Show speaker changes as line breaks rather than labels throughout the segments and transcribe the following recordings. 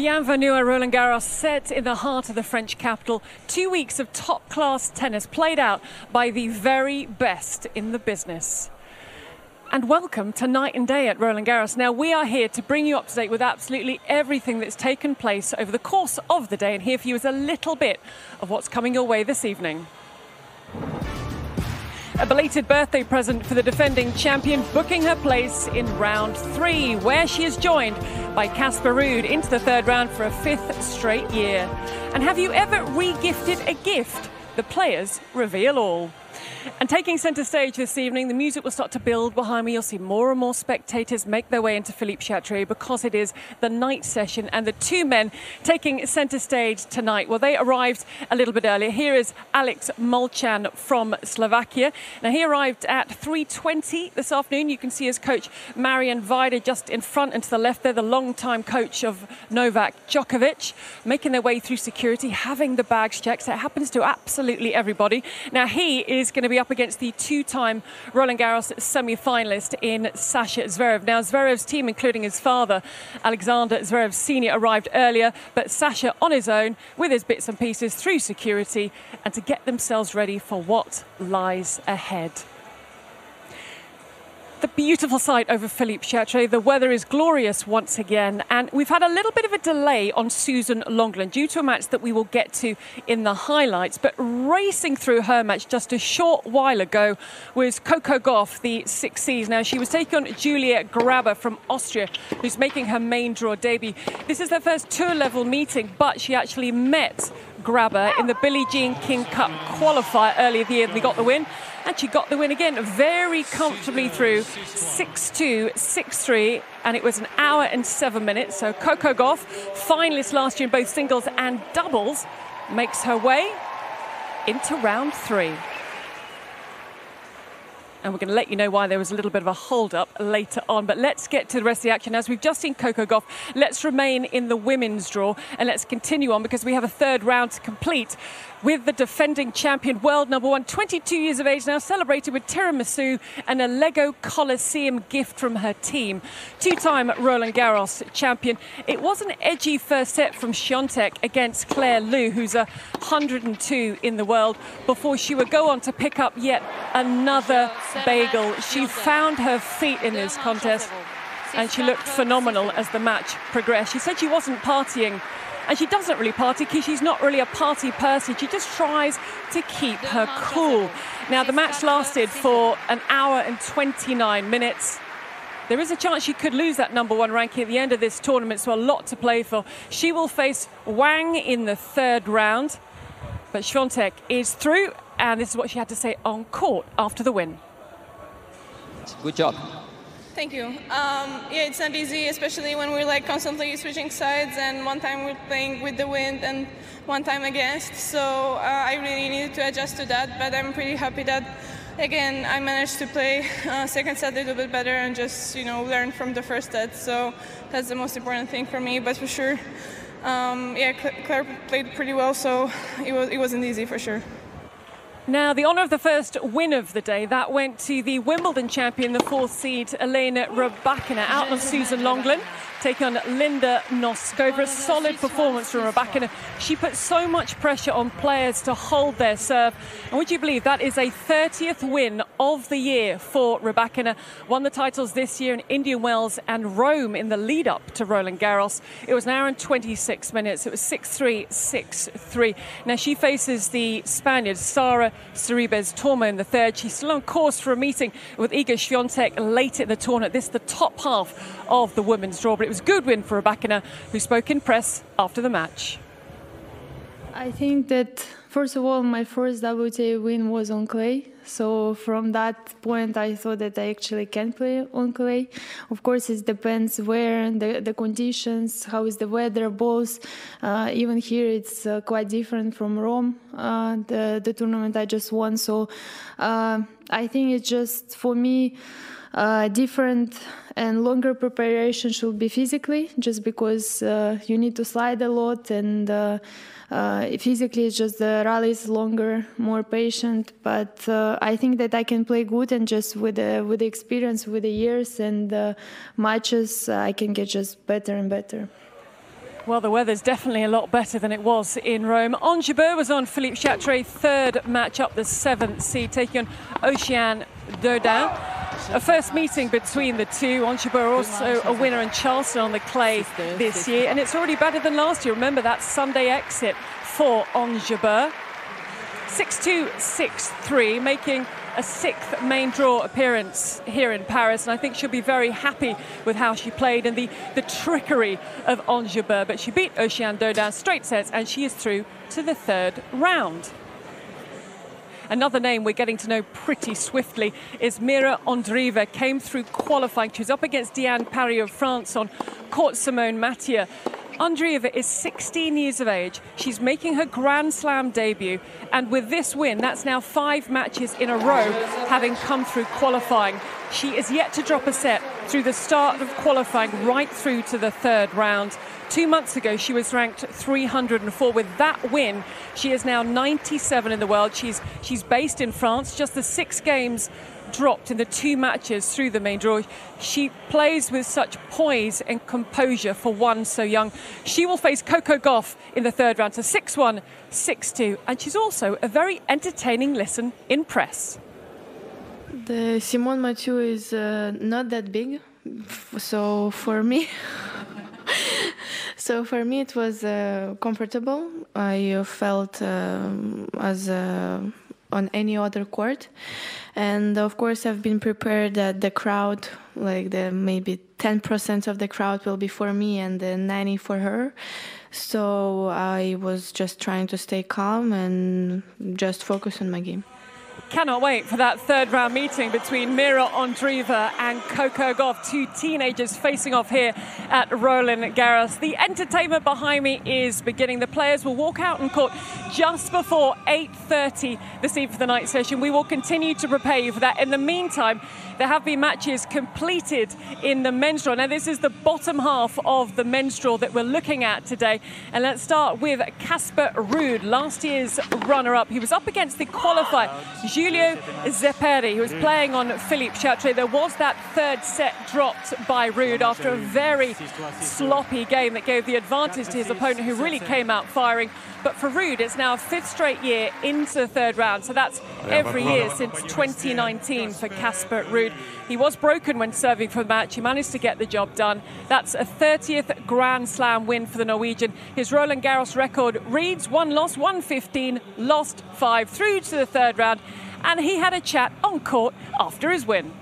Bienvenue à Roland Garros, set in the heart of the French capital. Two weeks of top class tennis played out by the very best in the business. And welcome to Night and Day at Roland Garros. Now, we are here to bring you up to date with absolutely everything that's taken place over the course of the day, and here for you is a little bit of what's coming your way this evening. A belated birthday present for the defending champion, booking her place in round three, where she is joined by Casper Ruud into the third round for a fifth straight year. And have you ever re-gifted a gift? The players reveal all. And taking centre stage this evening, the music will start to build behind me. You'll see more and more spectators make their way into Philippe Chatrier because it is the night session and the two men taking centre stage tonight. Well, they arrived a little bit earlier. Here is Alex Molcan from Slovakia. Now, he arrived at 3.20 this afternoon. You can see his coach, Marian Vajda, just in front and to the left there, the long-time coach of Novak Djokovic, making their way through security, having the bags checked. So it happens to absolutely everybody. Now, he is going to be up against the two-time Roland Garros semi-finalist in Sasha Zverev. Now, Zverev's team, including his father, Alexander Zverev Sr., arrived earlier, but Sasha on his own with his bits and pieces through security and to get themselves ready for what lies ahead the beautiful sight over Philippe Chatrier. The weather is glorious once again, and we've had a little bit of a delay on Suzanne Lenglen due to a match that we will get to in the highlights. But racing through her match just a short while ago was Coco Gauff, the six C's. Now, she was taking on Julia Grabher from Austria, who's making her main draw debut. This is their first tour level meeting, but she actually met Grabher in the Billie Jean King Cup qualifier earlier the year. They got the win, and she got the win again very comfortably through 6 2, 6 3, and it was an hour and seven minutes. So Coco Gauff, finalist last year in both singles and doubles, makes her way into round three and we're going to let you know why there was a little bit of a hold up later on. But let's get to the rest of the action. As we've just seen Coco Gauff, let's remain in the women's draw and let's continue on because we have a third round to complete with the defending champion, world number one, 22 years of age now, celebrated with tiramisu and a Lego Coliseum gift from her team. Two time Roland Garros champion. It was an edgy first set from Swiatek against Claire Liu, who's a 102 in the world, before she would go on to pick up yet another bagel. She found her feet in this contest and she looked phenomenal as the match progressed. She said she wasn't partying and she doesn't really party because she's not really a party person. She just tries to keep her cool. Now, the match lasted for an hour and 29 minutes. There is a chance she could lose that number one ranking at the end of this tournament, so a lot to play for. She will face Wang in the third round, but Swiatek is through, and this is what she had to say on court after the win.
Good job.
Thank you. Um, yeah, it's not easy, especially when we're like constantly switching sides, and one time we're playing with the wind and one time against. So uh, I really needed to adjust to that, but I'm pretty happy that again I managed to play uh, second set a little bit better and just you know learn from the first set. So that's the most important thing for me. But for sure, um, yeah, Claire played pretty well, so it was it wasn't easy for sure.
Now, the honour of the first win of the day, that went to the Wimbledon champion, the fourth seed, Elena Rybakina, out of Suzanne Lenglen taking on Linda Noskova. A solid performance from Rybakina. She put so much pressure on players to hold their serve. And would you believe that is a 30th win of the year for Rybakina? Won the titles this year in Indian Wells and Rome in the lead up to Roland Garros. It was an hour and 26 minutes. It was 6 3, 6 3. Now she faces the Spaniard, Sara Sorribes Tormo in the third. She's still on course for a meeting with Iga Swiatek late in the tournament. This is the top half of the women's draw. But was a good win for Rybakina, who spoke in press after the match.
I think that first of all, my first WTA win was on clay. So from that point, I thought that I actually can play on clay. Of course, it depends where the the conditions, how is the weather, balls. Uh, even here, it's uh, quite different from Rome, uh, the the tournament I just won. So uh, I think it's just for me uh, different and longer preparation should be physically, just because uh, you need to slide a lot and uh, uh physically it's just the rally is longer, more patient. But uh, I think that I can play good and just with the with the experience, with the years and the matches, I can get just better and better.
Well, the weather's definitely a lot better than it was in Rome. Jabeur was on Philippe Chatrier, third match up the seventh seed, taking on Oceane Dodin. A first meeting between the two. Ons Jabeur also a winner in Charleston on the clay this year, and it's already better than last year. Remember that Sunday exit for Ons Jabeur. 6-2, 6-3, making a sixth main draw appearance here in Paris, and I think she'll be very happy with how she played and the, the trickery of Ons Jabeur. But she beat Oceane Dodin straight sets, and she is through to the third round. Another name we're getting to know pretty swiftly is Mira Andreeva. Came through qualifying. She was up against Diane Parry of France on court Simone Mathieu. Andreeva is 16 years of age. She's making her Grand Slam debut. And with this win, that's now five matches in a row having come through qualifying. She is yet to drop a set through the start of qualifying right through to the third round. Two months ago, she was ranked 304. With that win, she is now 97 in the world. She's she's based in France. Just the six games dropped in the two matches through the main draw. She plays with such poise and composure for one so young. She will face Coco Gauff in the third round, so 6 1, 6 2. And she's also a very entertaining listen in press.
The Simone Mathieu is uh, not that big, so for me. so for me it was uh, comfortable. I felt um, as uh, on any other court, and of course I've been prepared that the crowd, like the maybe 10% of the crowd will be for me and the 90 for her. So I was just trying to stay calm and just focus on my game.
Cannot wait for that third round meeting between Mira Andreeva and Coco Gauff, two teenagers facing off here at Roland Garros. The entertainment behind me is beginning. The players will walk out on court just before 8.30 this evening for the night session. We will continue to prepare you for that. In the meantime, there have been matches completed in the men's draw. Now, this is the bottom half of the men's draw that we're looking at today. And let's start with Casper Ruud, last year's runner up. He was up against the qualifier, Giulio Zeppieri, who was playing on Philippe Chatrier. There was that third set dropped by Ruud after a very sloppy game that gave the advantage to his opponent, who really came out firing. But for Ruud, it's now a fifth straight year into the third round. So that's every year since 2019 for Casper Ruud. He was broken when serving for the match. He managed to get the job done. That's a 30th Grand Slam win for the Norwegian. His Roland Garros record reads one loss, 115, lost five, through to the third round. And he had a chat on court after his win.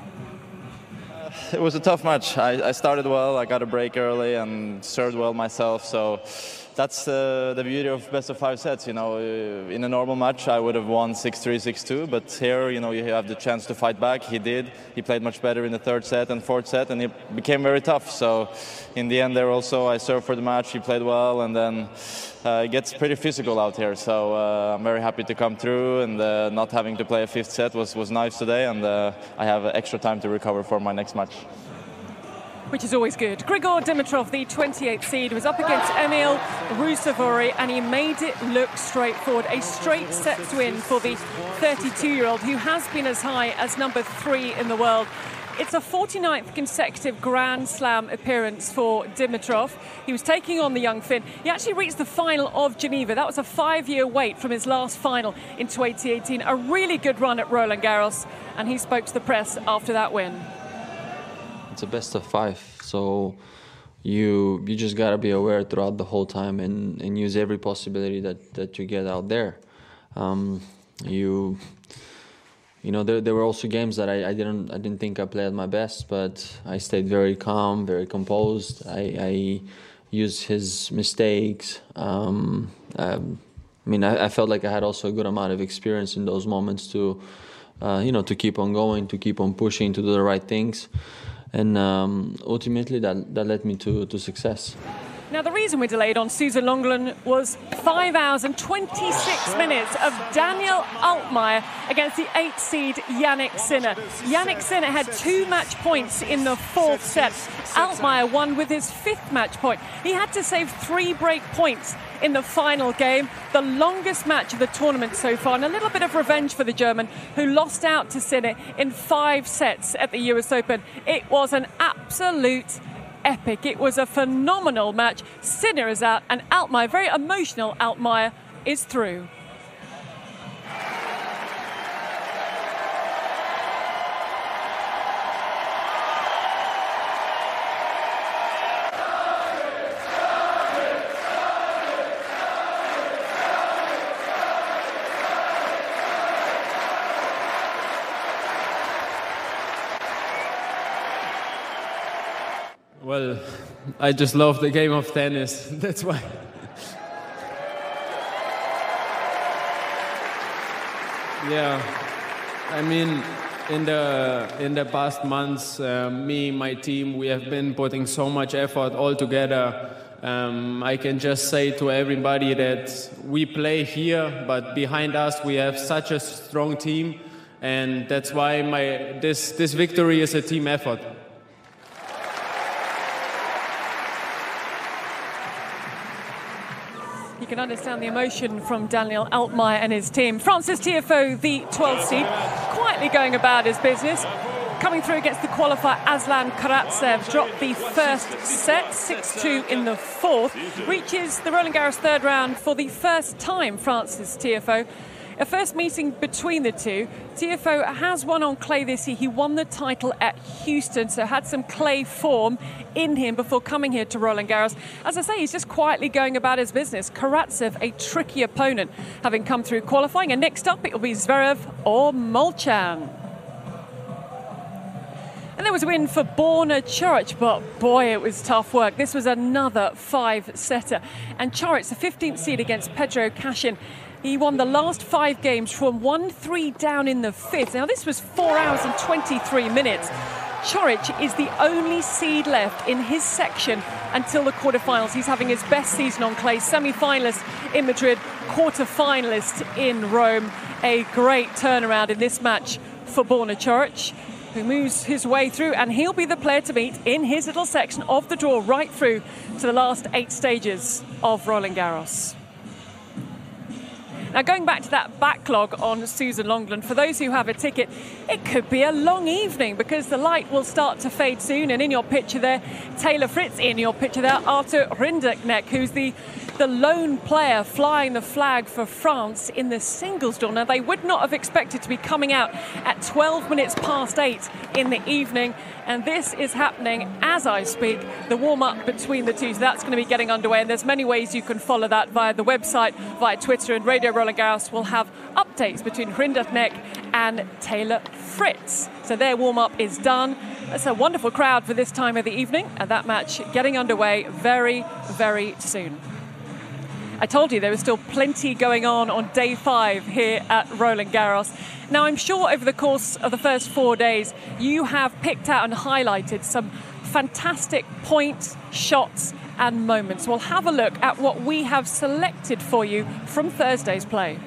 Uh, it was a tough match. I, I started well, I got a break early and served well myself. So that's uh, the beauty of best of five sets. You know, uh, in a normal match, I would have won 6-3, 6-2, but here, you know, you have the chance to fight back. He did. He played much better in the third set and fourth set, and it became very tough. So, in the end, there also, I served for the match. He played well, and then uh, it gets pretty physical out here. So uh, I'm very happy to come through, and uh, not having to play a fifth set was was nice today, and uh, I have extra time to recover for my next match
which is always good. Grigor Dimitrov, the 28th seed, was up against Emil Ruusuvuori and he made it look straightforward. A straight set win for the 32 year old who has been as high as number three in the world. It's a 49th consecutive Grand Slam appearance for Dimitrov. He was taking on the young Finn. He actually reached the final of Geneva. That was a five year wait from his last final in 2018. A really good run at Roland Garros, and he spoke to the press after that win
it's a best of five. So you you just gotta be aware throughout the whole time and, and use every possibility that, that you get out there. Um, you you know there, there were also games that I, I didn't I didn't think I played at my best, but I stayed very calm, very composed. I, I used his mistakes. Um, um, I mean, I, I, felt like I had also a good amount of experience in those moments to, uh, you know, to keep on going, to keep on pushing, to do the right things and um, ultimately that, that led me to, to success.
Now, the reason we're delayed on Suzanne Lenglen was 5 hours and 26 minutes of Daniel Altmaier against the 8 seed Jannik Sinner. Jannik Sinner had two match points in the fourth set. Altmaier won with his fifth match point. He had to save three break points in the final game, the longest match of the tournament so far, and a little bit of revenge for the German who lost out to Sinner in five sets at the US Open. It was an absolute epic. It was a phenomenal match. Sinner is out, and Altmaier, very emotional Altmaier, is through.
Well, I just love the game of tennis. That's why. yeah, I mean, in the in the past months, uh, me, my team, we have been putting so much effort all together. Um, I can just say to everybody that we play here, but behind us we have such a strong team, and that's why my this this victory is a team effort.
Can understand the emotion from Daniel Altmaier and his team. Francis Tiafoe, the 12th seed, quietly going about his business. Coming through against the qualifier Aslan Karatsev, dropped the first set, 6 2 in the fourth. Reaches the Roland Garros third round for the first time, Francis Tiafoe. A first meeting between the two. Tiafoe has won on clay this year. He won the title at Houston, so had some clay form in him before coming here to Roland Garros. As I say, he's just quietly going about his business. Karatsev, a tricky opponent, having come through qualifying. And next up, it will be Zverev or Molcan. And there was a win for Borna Coric, but boy, it was tough work. This was another five setter. And Coric, the 15th seed against Pedro Cachin. He won the last five games from 1 3 down in the fifth. Now, this was 4 hours and 23 minutes. Coric is the only seed left in his section until the quarterfinals. He's having his best season on clay, semi finalist in Madrid, quarter finalist in Rome. A great turnaround in this match for Borna Coric, who moves his way through, and he'll be the player to beat in his little section of the draw right through to the last eight stages of Roland Garros. Now, going back to that backlog on Suzanne Lenglen, for those who have a ticket, it could be a long evening because the light will start to fade soon. And in your picture there, Taylor Fritz, in your picture there, Arthur Rinderknecht, who's the the lone player flying the flag for France in the singles draw. Now, they would not have expected to be coming out at 12 minutes past 8 in the evening, and this is happening as I speak, the warm up between the two. So that's going to be getting underway, and there's many ways you can follow that via the website, via Twitter, and Radio Roland Garros will have updates between Rinderknecht and Taylor Fritz. So their warm up is done. It's a wonderful crowd for this time of the evening, and that match getting underway very, very soon. I told you there was still plenty going on on day five here at Roland Garros. Now, I'm sure over the course of the first four days, you have picked out and highlighted some fantastic points, shots, and moments. We'll have a look at what we have selected for you from Thursday's play.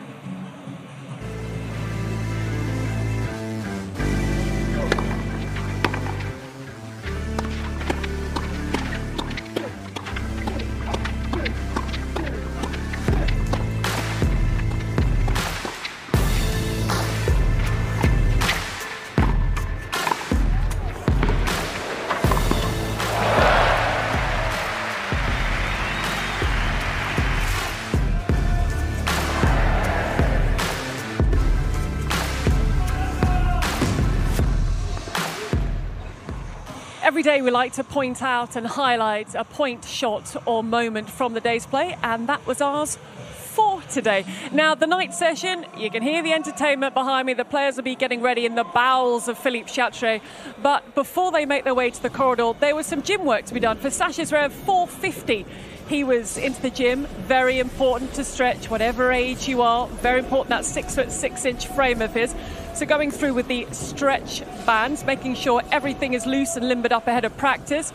We like to point out and highlight a point, shot, or moment from the day's play, and that was ours for today. Now, the night session, you can hear the entertainment behind me. The players will be getting ready in the bowels of Philippe Chatrier. But before they make their way to the corridor, there was some gym work to be done for Sasha Zverev 450 he was into the gym. Very important to stretch, whatever age you are. Very important that six foot six inch frame of his. So going through with the stretch bands, making sure everything is loose and limbered up ahead of practice.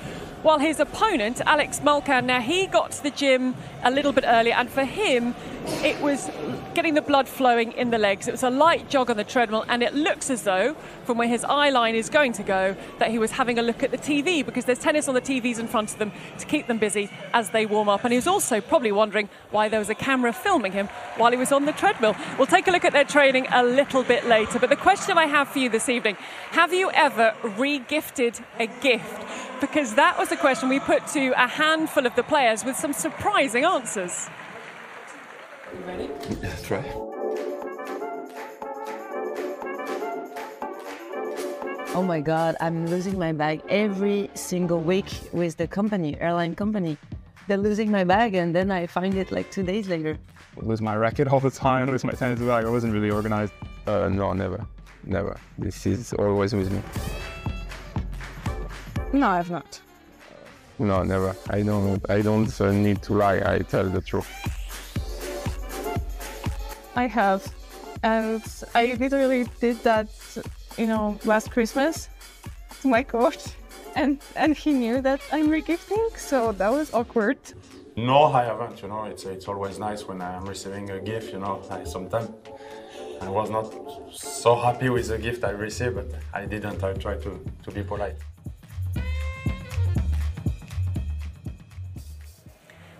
while his opponent, Alex Molcan, now he got to the gym a little bit earlier, and for him, it was getting the blood flowing in the legs. It was a light jog on the treadmill, and it looks as though, from where his eye line is going to go, that he was having a look at the TV because there's tennis on the TVs in front of them to keep them busy as they warm up. And he was also probably wondering why there was a camera filming him while he was on the treadmill. We'll take a look at their training a little bit later. But the question I have for you this evening have you ever re gifted a gift? Because that was a question we put to a handful of the players with some surprising answers. You ready?
Let's try.
Oh my God, I'm losing my bag every single week with the company, airline company. They're losing my bag and then I find it like two days later.
I lose my racket all the time, lose my tennis bag. I wasn't really organized. Uh, no, never. Never. This is always with me.
No, I've not.
No, never. I don't. I don't uh, need to lie. I tell the truth.
I have, and I literally did that, you know, last Christmas to my coach, and and he knew that I'm regifting, so that was awkward.
No, I haven't. You know, it's it's always nice when I'm receiving a gift. You know, I, sometimes I was not so happy with the gift I received, but I didn't. I tried to to be polite.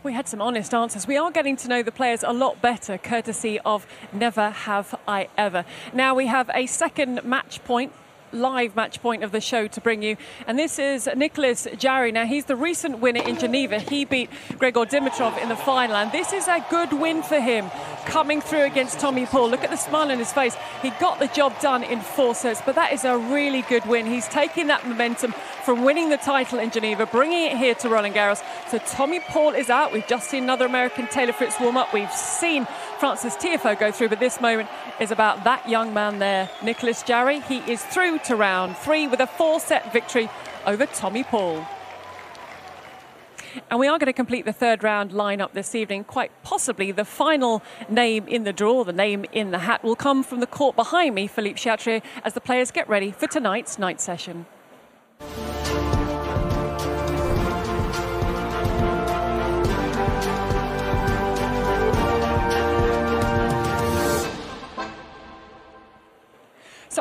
We had some honest answers. We are getting to know the players a lot better, courtesy of Never Have I Ever. Now we have a second match point live match point of the show to bring you. And this is Nicholas Jarry. Now, he's the recent winner in Geneva. He beat Grigor Dimitrov in the final. And this is a good win for him coming through against Tommy Paul. Look at the smile on his face. He got the job done in four sets, but that is a really good win. He's taking that momentum from winning the title in Geneva, bringing it here to Roland Garros. So Tommy Paul is out. We've just seen another American Taylor Fritz warm up. We've seen Francis Tiafoe go through, but this moment is about that young man there, Nicholas Jarry. He is through to round three with a four set victory over Tommy Paul. And we are going to complete the third round lineup this evening. Quite possibly the final name in the draw, the name in the hat, will come from the court behind me, Philippe Chatrier, as the players get ready for tonight's night session.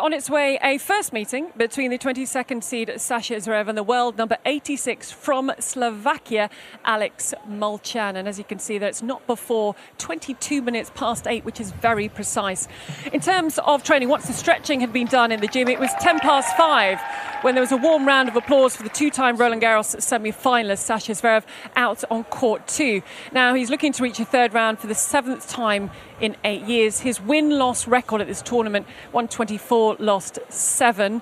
On its way, a first meeting between the 22nd seed Sasha Zverev and the world number 86 from Slovakia, Alex Molcan. And as you can see there, it's not before 22 minutes past 8, which is very precise. In terms of training, once the stretching had been done in the gym, it was 10 past 5 when there was a warm round of applause for the two-time Roland Garros semi-finalist Sasha Zverev out on court 2. Now he's looking to reach a third round for the seventh time in eight years. His win-loss record at this tournament, 124, lost seven.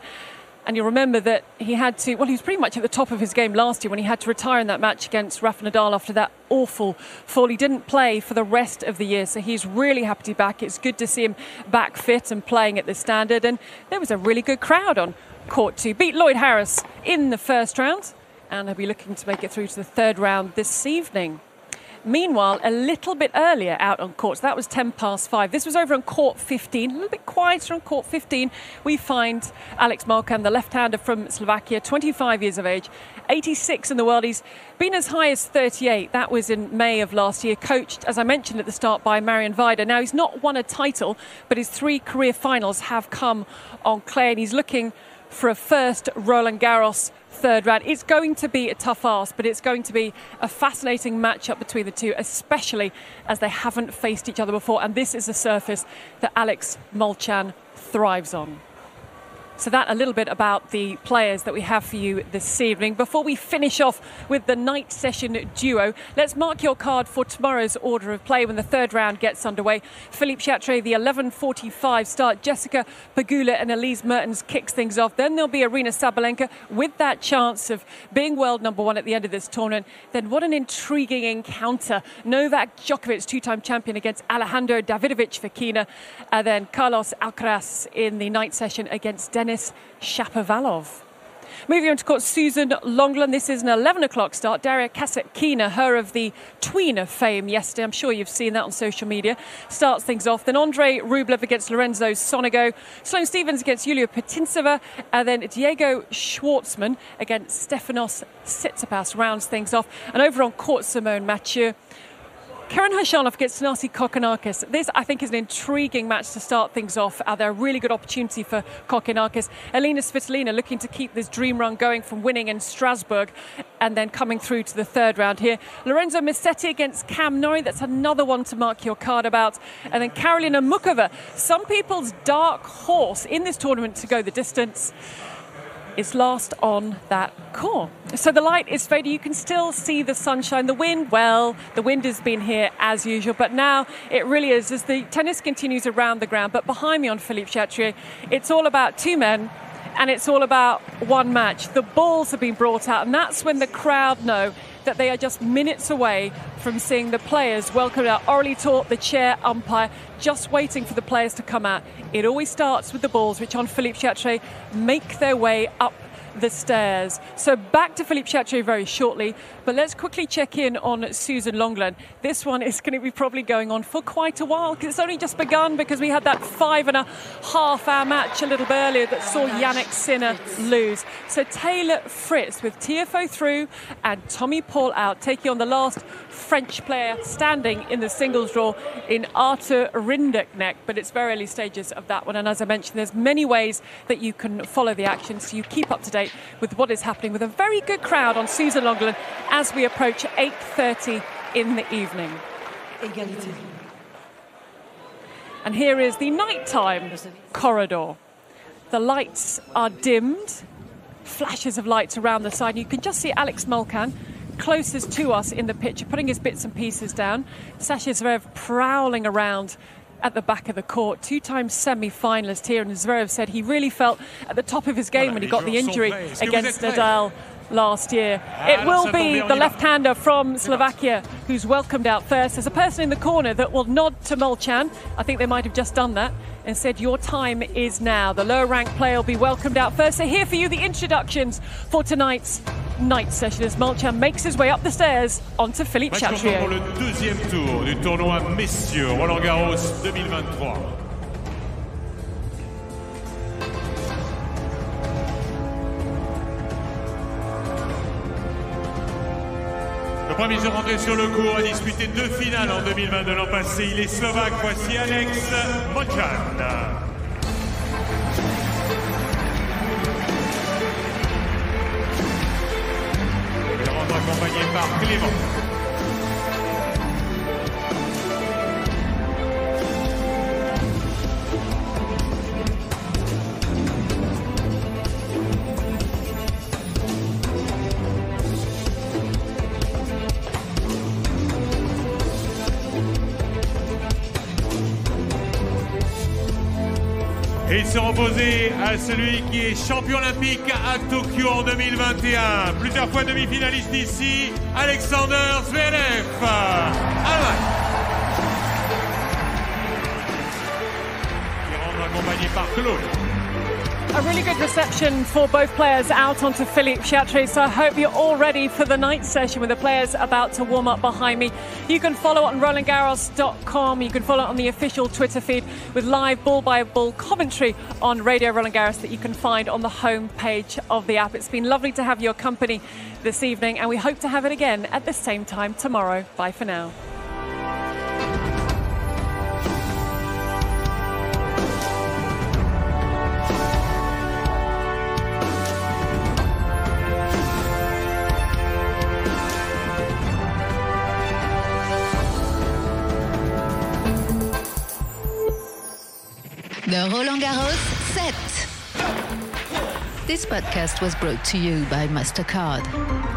And you'll remember that he had to, well, he was pretty much at the top of his game last year when he had to retire in that match against Rafa Nadal after that awful fall. He didn't play for the rest of the year, so he's really happy to be back. It's good to see him back fit and playing at the standard. And there was a really good crowd on court to beat Lloyd Harris in the first round, and he'll be looking to make it through to the third round this evening. Meanwhile, a little bit earlier out on court, so that was 10 past 5. This was over on court 15, a little bit quieter on court 15. We find Alex Molcan, the left hander from Slovakia, 25 years of age, 86 in the world. He's been as high as 38. That was in May of last year, coached, as I mentioned at the start, by Marian Vajda. Now, he's not won a title, but his three career finals have come on clay, and he's looking for a first Roland Garros third round. It's going to be a tough ask, but it's going to be a fascinating matchup between the two, especially as they haven't faced each other before. And this is a surface that Alex Molcan thrives on. So, that a little bit about the players that we have for you this evening. Before we finish off with the night session duo, let's mark your card for tomorrow's order of play when the third round gets underway. Philippe Chatrier, the 11.45 start. Jessica Pegula and Elise Mertens kicks things off. Then there'll be Aryna Sabalenka with that chance of being world number one at the end of this tournament. Then what an intriguing encounter. Novak Djokovic, two-time champion against Alejandro Davidovich Fokina. And then Carlos Alcaraz in the night session against Denis Shapovalov. Moving on to court, Suzanne Lenglen. This is an 11 o'clock start. Daria Kasatkina, her of the tweener fame yesterday. I'm sure you've seen that on social media. Starts things off. Then Andre Rublev against Lorenzo Sonego. Sloane Stevens against Yulia Putintseva. And then Diego Schwartzman against Stefanos Tsitsipas rounds things off. And over on court, Simone Mathieu. Karen Khachanov against Thanasi Kokkinakis. This, I think, is an intriguing match to start things off. They're a really good opportunity for Kokkinakis. Elena Svitolina looking to keep this dream run going from winning in Strasbourg and then coming through to the third round here. Lorenzo Musetti against Cam Norrie. That's another one to mark your card about. And then Karolina Muchova, some people's dark horse in this tournament to go the distance is last on that core. So the light is fading. You can still see the sunshine. The wind, well, the wind has been here as usual, but now it really is as the tennis continues around the ground. But behind me on Philippe Chatrier, it's all about two men and it's all about one match. The balls have been brought out, and that's when the crowd know that they are just minutes away from seeing the players welcomed out. Aurélie Tourte, the chair umpire, just waiting for the players to come out. It always starts with the balls, which on Philippe Chatrier make their way up the stairs. So back to Philippe Chatrier very shortly, but let's quickly check in on Suzanne Lenglen. This one is going to be probably going on for quite a while because it's only just begun because we had that five and a half hour match a little bit earlier that saw Jannik Sinner lose. So Taylor Fritz with Tiafoe through and Tommy Paul out, taking on the last French player standing in the singles draw in Arthur Rinderknecht, but it's very early stages of that one. And as I mentioned, there's many ways that you can follow the action so you keep up to date with what is happening with a very good crowd on Suzanne Lenglen as we approach 8.30 in the evening.
Égalité.
And here is the nighttime corridor. The lights are dimmed, flashes of lights around the side. You can just see Alex Molcan closest to us in the picture, putting his bits and pieces down. Sasha Zverev prowling around at the back of the court. Two time semi finalist here, and Zverev said he really felt at the top of his game when he got the injury against Nadal last year. It will be the left hander from Slovakia who's welcomed out first. There's a person in the corner that will nod to Molcan. I think they might have just done that and said, Your time is now. The lower ranked player will be welcomed out first. So, here for you the introductions for tonight's night session as Molcan makes his way up the stairs onto Philippe Chatrier.
Le premier jour rentré sur le court a disputé deux finales en 2022 l'an passé. Il est slovaque. Voici Alex rentre accompagné par Clément. Et il sera opposé à celui qui est champion olympique à Tokyo en 2021. Plusieurs fois demi-finaliste ici, Alexander Zverev. Allemagne. Qui rentre accompagné par Claude.
A really good reception for both players out onto Philippe Chatrier. So I hope you're all ready for the night session with the players about to warm up behind me. You can follow on RolandGarros.com. You can follow on the official Twitter feed with live ball by ball commentary on Radio Roland Garros that you can find on the home page of the app. It's been lovely to have your company this evening, and we hope to have it again at the same time tomorrow. Bye for now.
This podcast was brought to you by MasterCard.